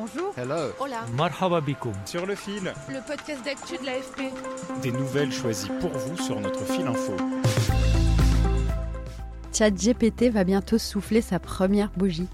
Bonjour. Hello. Hola. Marhaba bikoum. Sur le fil, Le podcast d'actu de l'AFP. des nouvelles choisies pour vous sur notre fil info. ChatGPT va bientôt souffler sa première bougie.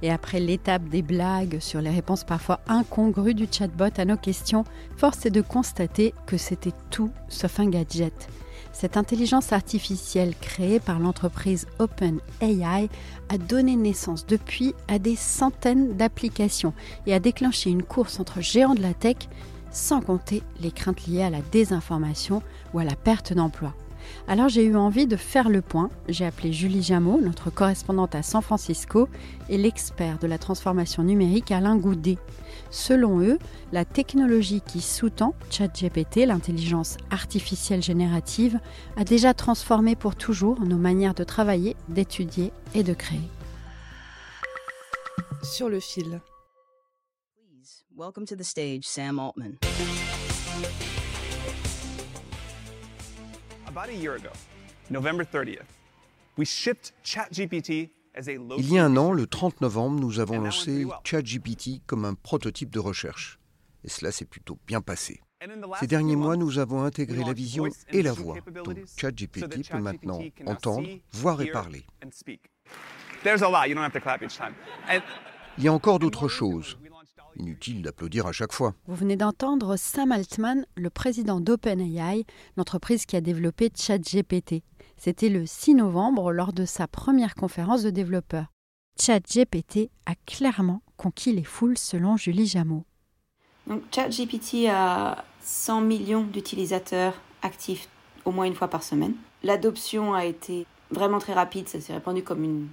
Et après l'étape des blagues sur les réponses parfois incongrues du chatbot à nos questions, force est de constater que c'était tout sauf un gadget. Cette intelligence artificielle créée par l'entreprise OpenAI a donné naissance depuis à des centaines d'applications et a déclenché une course entre géants de la tech, sans compter les craintes liées à la désinformation ou à la perte d'emploi. Alors j'ai eu envie de faire le point. J'ai appelé Julie Jameau, notre correspondante à San Francisco, et l'expert de la transformation numérique Alain Goudet. Selon eux, la technologie qui sous-tend ChatGPT, l'intelligence artificielle générative, a déjà transformé pour toujours nos manières de travailler, d'étudier et de créer. Sur le fil. Please welcome to the stage Sam Altman. Il y a un an, le 30 novembre, nous avons lancé ChatGPT comme un prototype de recherche. Et cela s'est plutôt bien passé. Ces derniers mois, nous avons intégré la vision et la voix. Donc ChatGPT peut maintenant entendre, voir et parler. There's a lot, you don't have to clap each time. And Il y a encore d'autres choses. Inutile d'applaudir à chaque fois. Vous venez d'entendre Sam Altman, le président d'OpenAI, l'entreprise qui a développé ChatGPT. C'était le 6 novembre lors de sa première conférence de développeurs. ChatGPT a clairement conquis les foules selon Julie Jameau. Donc ChatGPT a 100 millions d'utilisateurs actifs au moins une fois par semaine. L'adoption a été vraiment très rapide, ça s'est répandu comme une,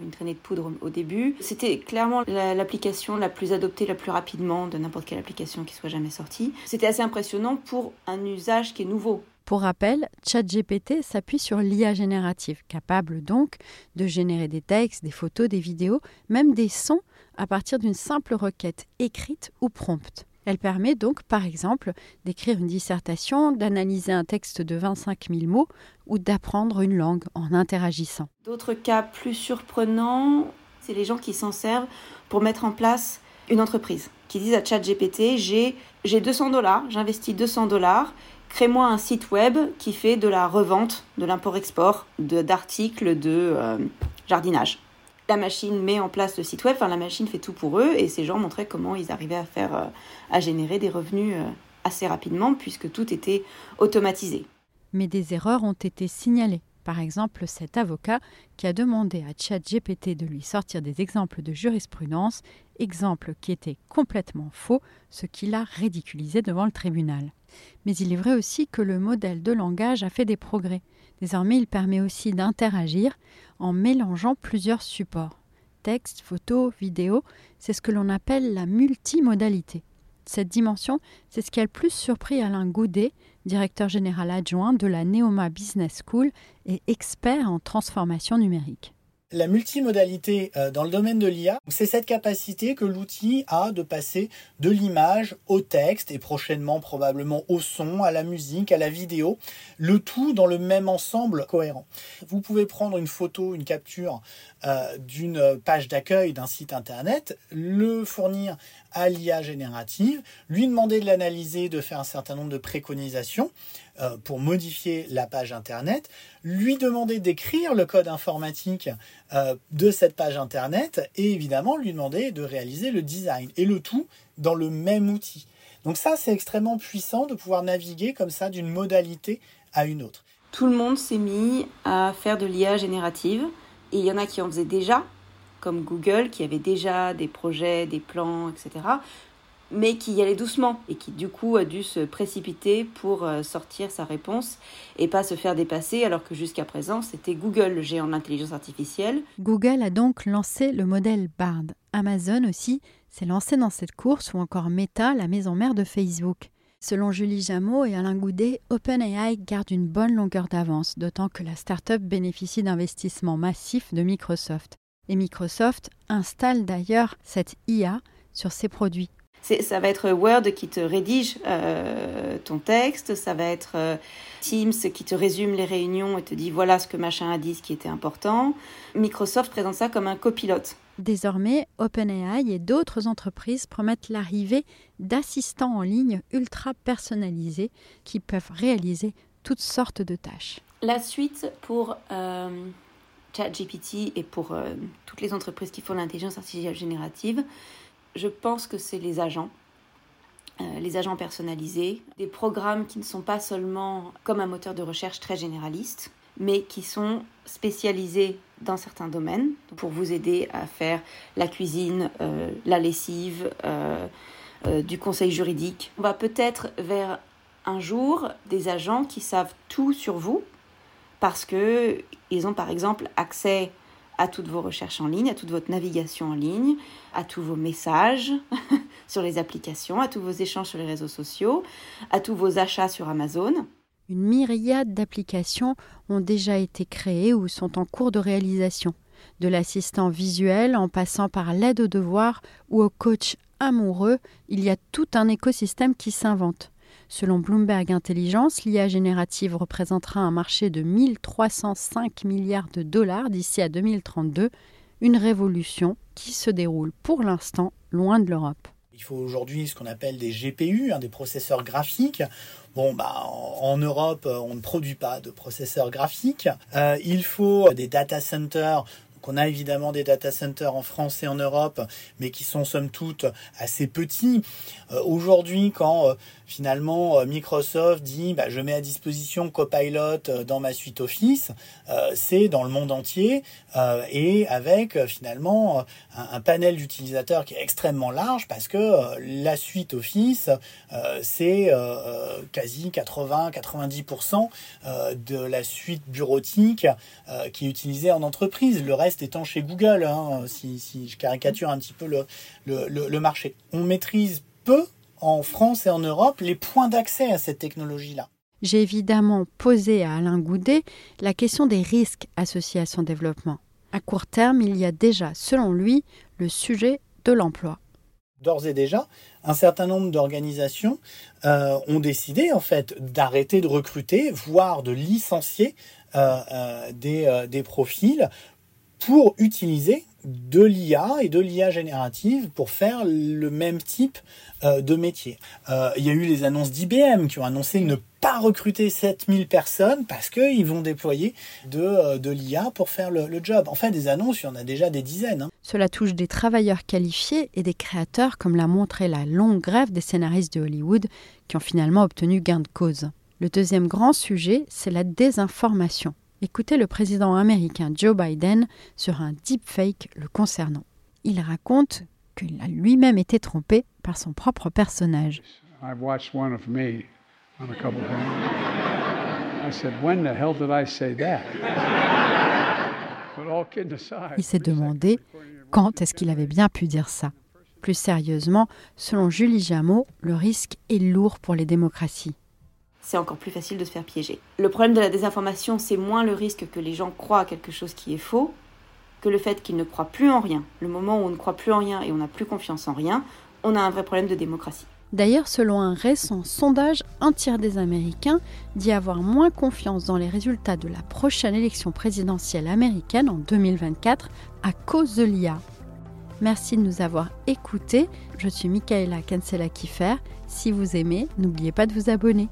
une traînée de poudre au début. C'était clairement la- l'application la plus adoptée la plus rapidement de n'importe quelle application qui soit jamais sortie. C'était assez impressionnant pour un usage qui est nouveau. Pour rappel, ChatGPT s'appuie sur l'IA générative, capable donc de générer des textes, des photos, des vidéos, même des sons à partir d'une simple requête écrite ou prompte. Elle permet donc, par exemple, d'écrire une dissertation, d'analyser un texte de 25 000 mots ou d'apprendre une langue en interagissant. D'autres cas plus surprenants, c'est les gens qui s'en servent pour mettre en place une entreprise, qui disent à ChatGPT, j'ai j'ai 200 dollars, j'investis 200 dollars, crée-moi un site web qui fait de la revente, de l'import-export, de- d'articles de, euh, jardinage. La machine met en place le site web, enfin la machine fait tout pour eux, et ces gens montraient comment ils arrivaient à faire, euh, à générer des revenus euh, assez rapidement, puisque tout était automatisé. Mais des erreurs ont été signalées. Par exemple, cet avocat qui a demandé à ChatGPT de lui sortir des exemples de jurisprudence, exemples qui étaient complètement faux, ce qui l'a ridiculisé devant le tribunal. Mais il est vrai aussi que le modèle de langage a fait des progrès. Désormais, il permet aussi d'interagir en mélangeant plusieurs supports. Texte, photo, vidéo, c'est ce que l'on appelle la multimodalité. Cette dimension, c'est ce qui a le plus surpris Alain Goudet, directeur général adjoint de la Neoma Business School et expert en transformation numérique. La multimodalité euh, dans le domaine de l'IA, c'est cette capacité que l'outil a de passer de l'image au texte et prochainement probablement au son, à la musique, à la vidéo, le tout dans le même ensemble cohérent. Vous pouvez prendre une photo, une capture euh, d'une page d'accueil d'un site internet, le fournir à l'IA générative, lui demander de l'analyser, de faire un certain nombre de préconisations euh, pour modifier la page internet, lui demander d'écrire le code informatique euh, de cette page internet et évidemment lui demander de réaliser le design et le tout dans le même outil. Donc ça c'est extrêmement puissant de pouvoir naviguer comme ça d'une modalité à une autre. tout le monde s'est mis à faire de l'IA générative. Et il y en a qui en faisaient déjà, comme Google, qui avait déjà des projets, des plans, etc. mais qui y allait doucement et qui du coup a dû se précipiter pour euh, sortir sa réponse et pas se faire dépasser alors que jusqu'à présent c'était Google le géant de l'intelligence artificielle. Google a donc lancé le modèle Bard. Amazon aussi s'est lancé dans cette course ou encore Meta, la maison mère de Facebook. Selon Julie Jameau et Alain Goudet, OpenAI garde une bonne longueur d'avance, d'autant que la start-up bénéficie d'investissements massifs de Microsoft. Et Microsoft installe d'ailleurs cette IA sur ses produits. Ça va être Word qui te rédige euh, ton texte, ça va être euh, Teams qui te résume les réunions et te dit voilà ce que machin a dit, ce qui était important. Microsoft présente ça comme un copilote. Désormais, OpenAI et d'autres entreprises promettent l'arrivée d'assistants en ligne ultra personnalisés qui peuvent réaliser toutes sortes de tâches. La suite pour euh, ChatGPT et pour euh, toutes les entreprises qui font l'intelligence artificielle générative, je pense que c'est les agents. Euh, les agents personnalisés, des programmes qui ne sont pas seulement comme un moteur de recherche très généraliste, mais qui sont spécialisés dans certains domaines pour vous aider à faire la cuisine, euh, la lessive, du conseil juridique. On va peut-être vers un jour des agents qui savent tout sur vous parce que ils ont par exemple accès à toutes vos recherches en ligne, à toute votre navigation en ligne, à tous vos messages sur les applications, à tous vos échanges sur les réseaux sociaux, à tous vos achats sur Amazon. Une myriade d'applications ont déjà été créées ou sont en cours de réalisation, de l'assistant visuel en passant par l'aide aux devoirs ou au coach amoureux, il y a tout un écosystème qui s'invente. Selon Bloomberg Intelligence, l'IA générative représentera un marché de 1305 milliards de dollars d'ici à 2032, une révolution qui se déroule pour l'instant loin de l'Europe. Il faut aujourd'hui ce qu'on appelle des GPU, hein, des processeurs graphiques. Bon, bah, en, Europe, on ne produit pas de processeurs graphiques. Euh, il faut des data centers qu'on a évidemment des data centers en France et en Europe, mais qui sont somme toute assez petits. Euh, aujourd'hui, quand euh, finalement euh, Microsoft dit bah, je mets à disposition Copilot dans ma suite Office, c'est dans le monde entier et avec finalement un, panel d'utilisateurs qui est extrêmement large parce que la suite Office, c'est quasi 80-90% de la suite bureautique qui est utilisée en entreprise. Le reste étant chez Google, hein, si, je caricature un petit peu le, le, marché. On maîtrise peu en France et en Europe les points d'accès à cette technologie-là. J'ai évidemment posé à Alain Goudet la question des risques associés à son développement. À court terme, il y a déjà, selon lui, le sujet de l'emploi. D'ores et déjà, un certain nombre d'organisations euh, ont décidé en fait d'arrêter de recruter, voire de licencier euh, euh, des, des, profils pour utiliser de l'IA et de l'IA générative pour faire le même type euh, de métier. Euh, il y a eu les annonces d'IBM qui ont annoncé ne pas recruter 7000 personnes parce qu'ils vont déployer de, euh, l'IA pour faire le, job. En fait, des annonces, il y en a déjà des dizaines. Hein. Cela touche des travailleurs qualifiés et des créateurs, comme l'a montré la longue grève des scénaristes de Hollywood qui ont finalement obtenu gain de cause. Le deuxième grand sujet, c'est la désinformation. Écoutez le président américain Joe Biden sur un deepfake le concernant. Il raconte qu'il a lui-même été trompé par son propre personnage. Il s'est demandé quand est-ce qu'il avait bien pu dire ça. Plus sérieusement, selon Julie Jameau, le risque est lourd pour les démocraties c'est encore plus facile de se faire piéger. Le problème de la désinformation, c'est moins le risque que les gens croient à quelque chose qui est faux que le fait qu'ils ne croient plus en rien. Le moment où on ne croit plus en rien et on n'a plus confiance en rien, on a un vrai problème de démocratie. D'ailleurs, selon un récent sondage, un tiers des Américains dit avoir moins confiance dans les résultats de la prochaine élection présidentielle américaine en 2024 à cause de l'IA. Merci de nous avoir écoutés. Je suis Michaela Kansela-Kiffer. Si vous aimez, n'oubliez pas de vous abonner.